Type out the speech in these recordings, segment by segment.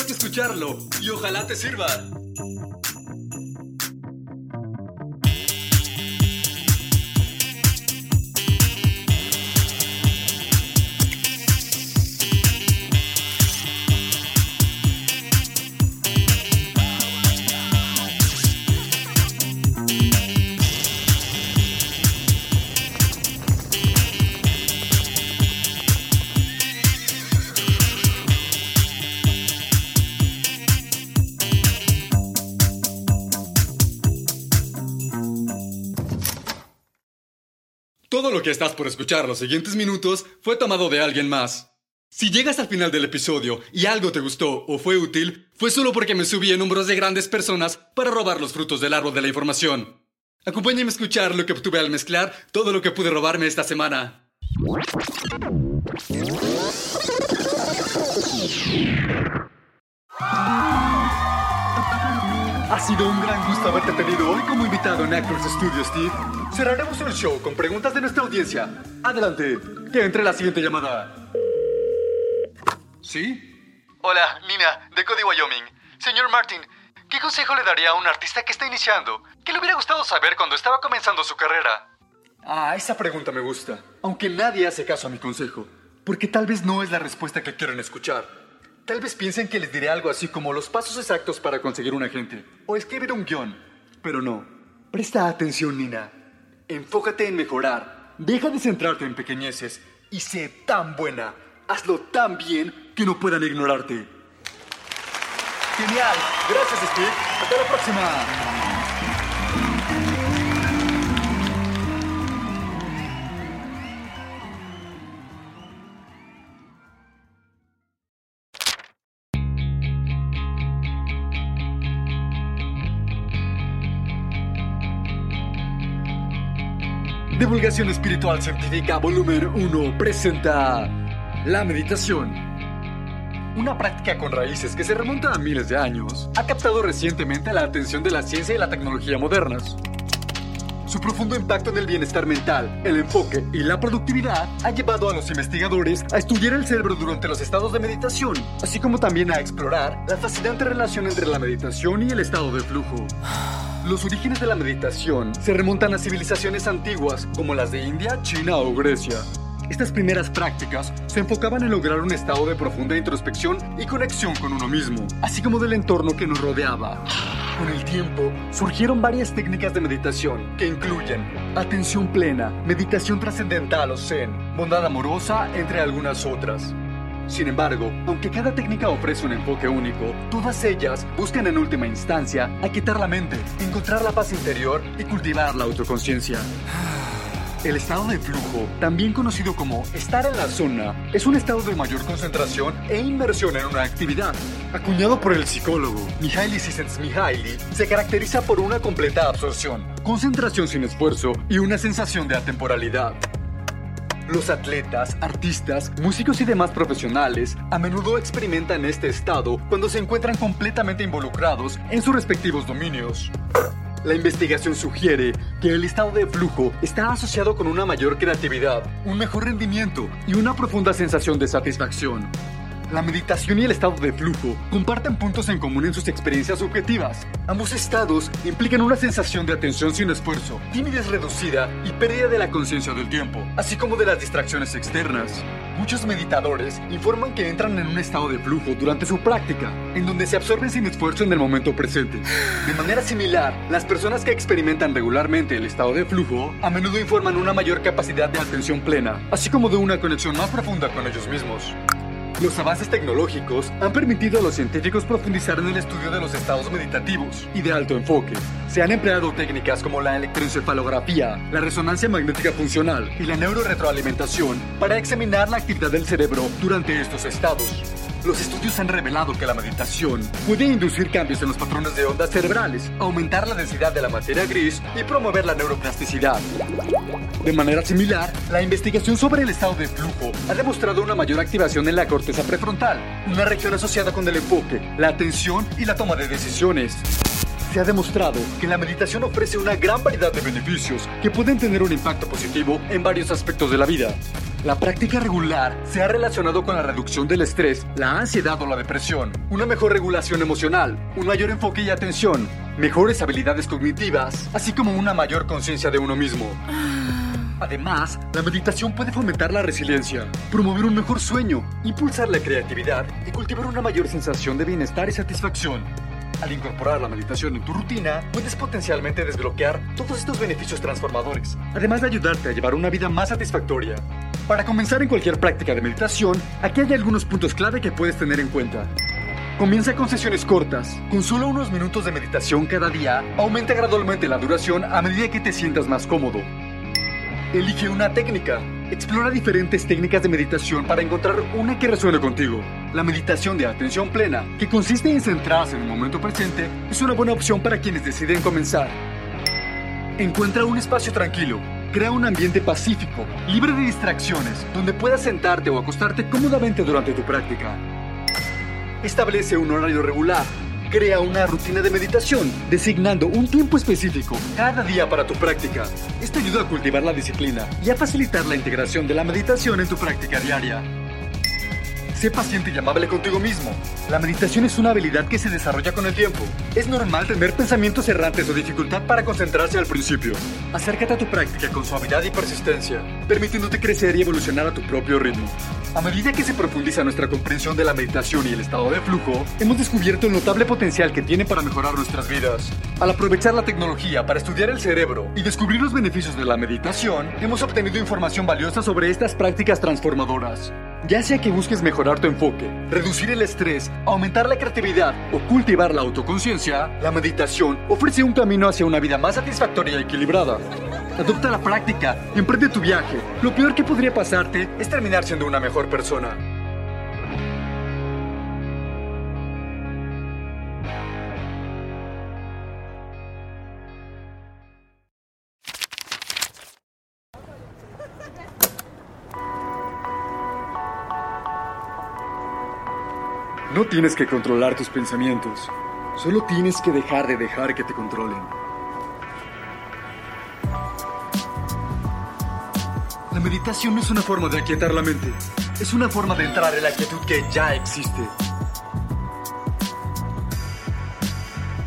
Quédate a escucharlo y ojalá te sirva. Todo lo que estás por escuchar los siguientes minutos fue tomado de alguien más. Si llegas al final del episodio y algo te gustó o fue útil, fue solo porque me subí en hombros de grandes personas para robar los frutos del árbol de la información. Acompáñame a escuchar lo que obtuve al mezclar todo lo que pude robarme esta semana. Ha sido un gran gusto haberte tenido hoy como invitado en Actors Studio, Steve. Cerraremos el show con preguntas de nuestra audiencia. Adelante, que entre la siguiente llamada. ¿Sí? Hola, Nina, de Cody, Wyoming. Señor Martin, ¿qué consejo le daría a un artista que está iniciando? ¿Qué le hubiera gustado saber cuando estaba comenzando su carrera? Ah, esa pregunta me gusta. Aunque nadie hace caso a mi consejo. Porque tal vez no es la respuesta que quieren escuchar. Tal vez piensen que les diré algo así como los pasos exactos para conseguir un agente o escribir un guion. Pero no. Presta atención, Nina. Enfócate en mejorar. Deja de centrarte en pequeñeces y sé tan buena. Hazlo tan bien que no puedan ignorarte. Genial. Gracias, Steve. Hasta la próxima. Divulgación Espiritual Científica Volumen 1 presenta la meditación. Una práctica con raíces que se remonta a miles de años, ha captado recientemente la atención de la ciencia y la tecnología modernas. Su profundo impacto en el bienestar mental, el enfoque y la productividad ha llevado a los investigadores a estudiar el cerebro durante los estados de meditación, así como también a explorar la fascinante relación entre la meditación y el estado de flujo. Los orígenes de la meditación se remontan a civilizaciones antiguas como las de India, China o Grecia. Estas primeras prácticas se enfocaban en lograr un estado de profunda introspección y conexión con uno mismo, así como del entorno que nos rodeaba. Con el tiempo, surgieron varias técnicas de meditación que incluyen atención plena, meditación trascendental o zen, bondad amorosa, entre algunas otras. Sin embargo, aunque cada técnica ofrece un enfoque único, todas ellas buscan en última instancia quitar la mente, encontrar la paz interior y cultivar la autoconciencia. El estado de flujo, también conocido como estar en la zona, es un estado de mayor concentración e inmersión en una actividad. Acuñado por el psicólogo Mihaly Csikszentmihalyi, se caracteriza por una completa absorción, concentración sin esfuerzo y una sensación de atemporalidad. Los atletas, artistas, músicos y demás profesionales a menudo experimentan este estado cuando se encuentran completamente involucrados en sus respectivos dominios. La investigación sugiere que el estado de flujo está asociado con una mayor creatividad, un mejor rendimiento y una profunda sensación de satisfacción. La meditación y el estado de flujo comparten puntos en común en sus experiencias subjetivas. Ambos estados implican una sensación de atención sin esfuerzo, timidez reducida y pérdida de la conciencia del tiempo, así como de las distracciones externas. Muchos meditadores informan que entran en un estado de flujo durante su práctica, en donde se absorben sin esfuerzo en el momento presente. De manera similar, las personas que experimentan regularmente el estado de flujo a menudo informan una mayor capacidad de atención plena, así como de una conexión más profunda con ellos mismos. Los avances tecnológicos han permitido a los científicos profundizar en el estudio de los estados meditativos y de alto enfoque. Se han empleado técnicas como la electroencefalografía, la resonancia magnética funcional y la neuroretroalimentación para examinar la actividad del cerebro durante estos estados. Los estudios han revelado que la meditación puede inducir cambios en los patrones de ondas cerebrales, aumentar la densidad de la materia gris y promover la neuroplasticidad. De manera similar, la investigación sobre el estado de flujo ha demostrado una mayor activación en la corteza prefrontal, una región asociada con el enfoque, la atención y la toma de decisiones. Se ha demostrado que la meditación ofrece una gran variedad de beneficios que pueden tener un impacto positivo en varios aspectos de la vida. La práctica regular se ha relacionado con la reducción del estrés, la ansiedad o la depresión, una mejor regulación emocional, un mayor enfoque y atención, mejores habilidades cognitivas, así como una mayor conciencia de uno mismo. Además, la meditación puede fomentar la resiliencia, promover un mejor sueño, impulsar la creatividad y cultivar una mayor sensación de bienestar y satisfacción. Al incorporar la meditación en tu rutina, puedes potencialmente desbloquear todos estos beneficios transformadores, además de ayudarte a llevar una vida más satisfactoria. Para comenzar en cualquier práctica de meditación, aquí hay algunos puntos clave que puedes tener en cuenta. Comienza con sesiones cortas. Con solo unos minutos de meditación cada día, aumenta gradualmente la duración a medida que te sientas más cómodo. Elige una técnica. Explora diferentes técnicas de meditación para encontrar una que resuene contigo. La meditación de atención plena, que consiste en centrarse en el momento presente, es una buena opción para quienes deciden comenzar. Encuentra un espacio tranquilo. Crea un ambiente pacífico, libre de distracciones, donde puedas sentarte o acostarte cómodamente durante tu práctica. Establece un horario regular Crea una rutina de meditación, designando un tiempo específico cada día para tu práctica. Esto ayuda a cultivar la disciplina y a facilitar la integración de la meditación en tu práctica diaria. Sé paciente y amable contigo mismo. La meditación es una habilidad que se desarrolla con el tiempo. Es normal tener pensamientos errantes o dificultad para concentrarse al principio. Acércate a tu práctica con suavidad y persistencia, permitiéndote crecer y evolucionar a tu propio ritmo. A medida que se profundiza nuestra comprensión de la meditación y el estado de flujo, hemos descubierto el notable potencial que tiene para mejorar nuestras vidas. Al aprovechar la tecnología para estudiar el cerebro y descubrir los beneficios de la meditación, hemos obtenido información valiosa sobre estas prácticas transformadoras. Ya sea que busques mejorar tu enfoque, reducir el estrés, aumentar la creatividad o cultivar la autoconciencia, la meditación ofrece un camino hacia una vida más satisfactoria y equilibrada. Adopta la práctica, emprende tu viaje. Lo peor que podría pasarte es terminar siendo una mejor persona. No tienes que controlar tus pensamientos, solo tienes que dejar de dejar que te controlen. La meditación no es una forma de aquietar la mente, es una forma de entrar en la quietud que ya existe.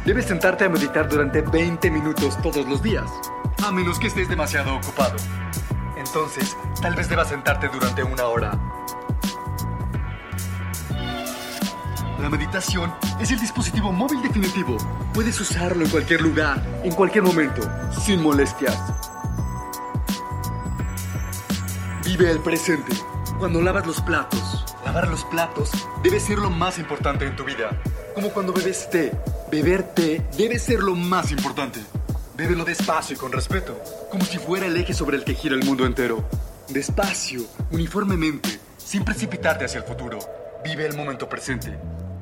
Debes sentarte a meditar durante 20 minutos todos los días, a menos que estés demasiado ocupado. Entonces, tal vez debas sentarte durante una hora. La meditación es el dispositivo móvil definitivo. Puedes usarlo en cualquier lugar, en cualquier momento, sin molestias. Vive el presente. Cuando lavas los platos, lavar los platos debe ser lo más importante en tu vida. Como cuando bebes té. Beber té debe ser lo más importante. Bébelo despacio y con respeto, como si fuera el eje sobre el que gira el mundo entero. Despacio, uniformemente, sin precipitarte hacia el futuro. Vive el momento presente.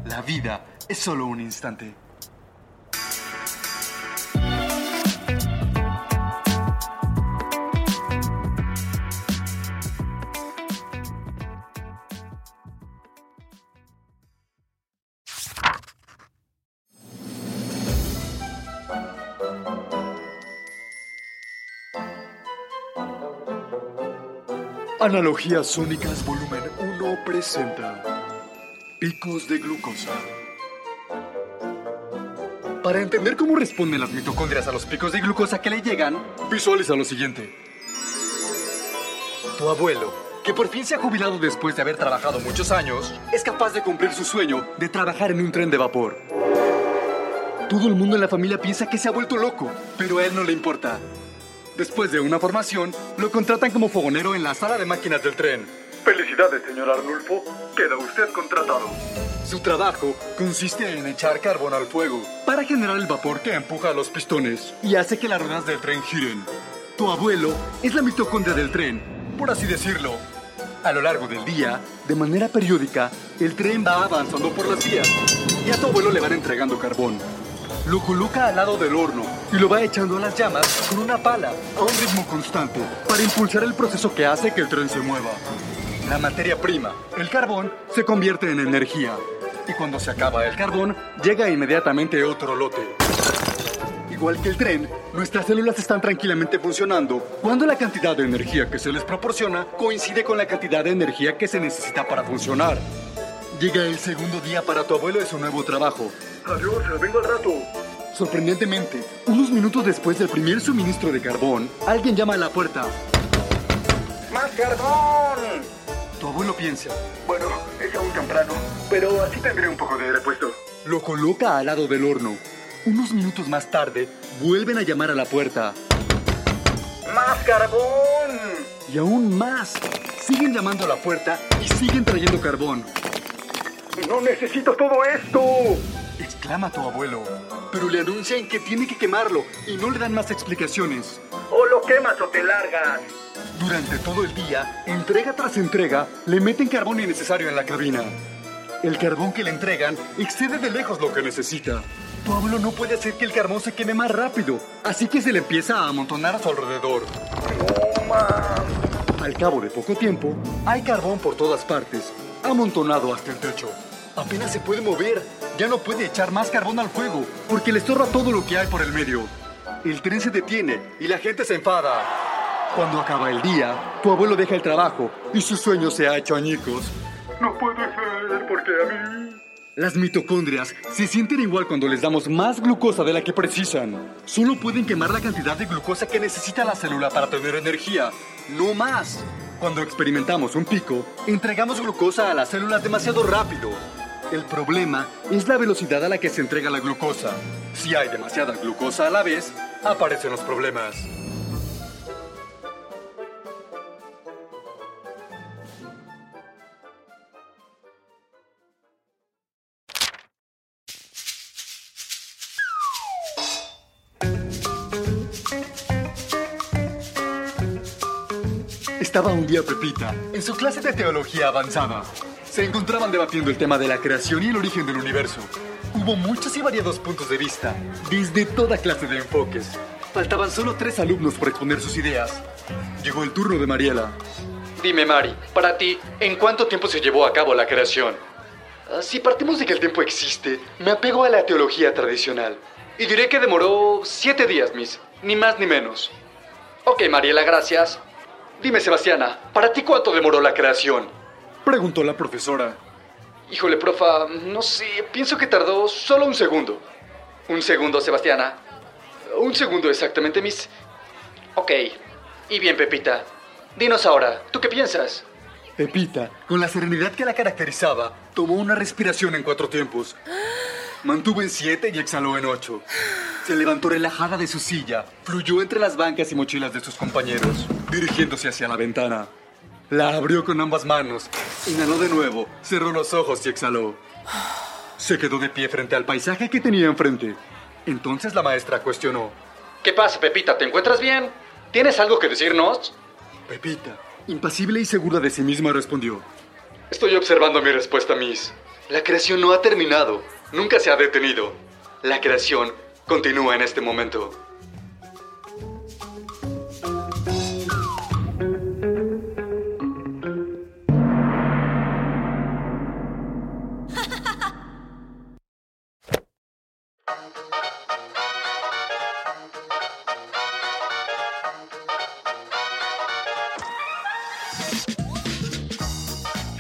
La vida es solo un instante. Analogías Sónicas Volumen 1 presenta Picos de glucosa. Para entender cómo responden las mitocondrias a los picos de glucosa que le llegan, visualiza lo siguiente. Tu abuelo, que por fin se ha jubilado después de haber trabajado muchos años, es capaz de cumplir su sueño de trabajar en un tren de vapor. Todo el mundo en la familia piensa que se ha vuelto loco, pero a él no le importa. Después de una formación, lo contratan como fogonero en la sala de máquinas del tren. Felicidades, señor Arnulfo. Queda usted contratado. Su trabajo consiste en echar carbón al fuego para generar el vapor que empuja a los pistones y hace que las ruedas del tren giren. Tu abuelo es la mitocondria del tren, por así decirlo. A lo largo del día, De manera periódica, el tren va avanzando por las vías y a tu abuelo le van entregando carbón. Lo coloca al lado del horno y lo va echando a las llamas con una pala a un ritmo constante para impulsar el proceso que hace que el tren se mueva. La materia prima, el carbón, se convierte en energía. Y cuando se acaba el carbón, llega inmediatamente otro lote. Igual que el tren, nuestras células están tranquilamente funcionando cuando la cantidad de energía que se les proporciona coincide con la cantidad de energía que se necesita para funcionar. Llega el segundo día para tu abuelo de su nuevo trabajo. Adiós, vengo al rato. Sorprendentemente, unos minutos después del primer suministro de carbón, alguien llama a la puerta. ¡Más carbón! Tu abuelo piensa. Bueno, es aún temprano, pero así tendré un poco de repuesto. Lo coloca al lado del horno. Unos minutos más tarde, vuelven a llamar a la puerta. ¡Más carbón! Y aún más. Siguen llamando a la puerta y siguen trayendo carbón. ¡No necesito todo esto! Exclama tu abuelo. Pero le anuncian que tiene que quemarlo y no le dan más explicaciones. O lo quemas o te largas. Durante todo el día, entrega tras entrega, le meten carbón innecesario en la cabina. El carbón que le entregan excede de lejos lo que necesita. Tu abuelo no puede hacer que el carbón se queme más rápido, así que se le empieza a amontonar a su alrededor. ¡No, más! Al cabo de poco tiempo, hay carbón por todas partes, amontonado hasta el techo. Apenas se puede mover, ya no puede echar más carbón al fuego, porque le estorba todo lo que hay por el medio. El tren se detiene y la gente se enfada. Cuando acaba el día, tu abuelo deja el trabajo y su sueño se ha hecho añicos. No puede ser, porque a mí... Las mitocondrias se sienten igual cuando les damos más glucosa de la que precisan. Solo pueden quemar la cantidad de glucosa que necesita la célula para tener energía, no más. Cuando experimentamos un pico, entregamos glucosa a las células demasiado rápido. El problema es la velocidad a la que se entrega la glucosa. Si hay demasiada glucosa a la vez, aparecen los problemas. Estaba un día Pepita en su clase de teología avanzada. Se encontraban debatiendo el tema de la creación y el origen del universo. Hubo muchos y variados puntos de vista, desde toda clase de enfoques. Faltaban solo tres alumnos por exponer sus ideas. Llegó el turno de Mariela. Dime, Mari, para ti, ¿en cuánto tiempo se llevó a cabo la creación? Ah, Si partimos de que el tiempo existe, me apego a la teología tradicional. Y diré que demoró siete días, Miss. Ni más ni menos. Ok, Mariela, gracias. Dime, Sebastiana, ¿para ti cuánto demoró la creación? Preguntó la profesora. Híjole, profa, no sé, pienso que tardó solo un segundo. Un segundo, Sebastiana. Un segundo exactamente, Miss. Ok. Y bien, Pepita. Dinos ahora, ¿tú qué piensas? Pepita, con la serenidad que la caracterizaba, tomó una respiración en cuatro tiempos. Mantuvo en siete y exhaló en ocho. Se levantó relajada de su silla, fluyó entre las bancas y mochilas de sus compañeros, dirigiéndose hacia la ventana. La abrió con ambas manos, inhaló de nuevo, cerró los ojos y exhaló. Se quedó de pie frente al paisaje que tenía enfrente. Entonces la maestra cuestionó. ¿Qué pasa, Pepita? ¿Te encuentras bien? ¿Tienes algo que decirnos? Pepita, impasible y segura de sí misma, respondió. Estoy observando mi respuesta, Miss. La creación no ha terminado. Nunca se ha detenido. La creación continúa en este momento.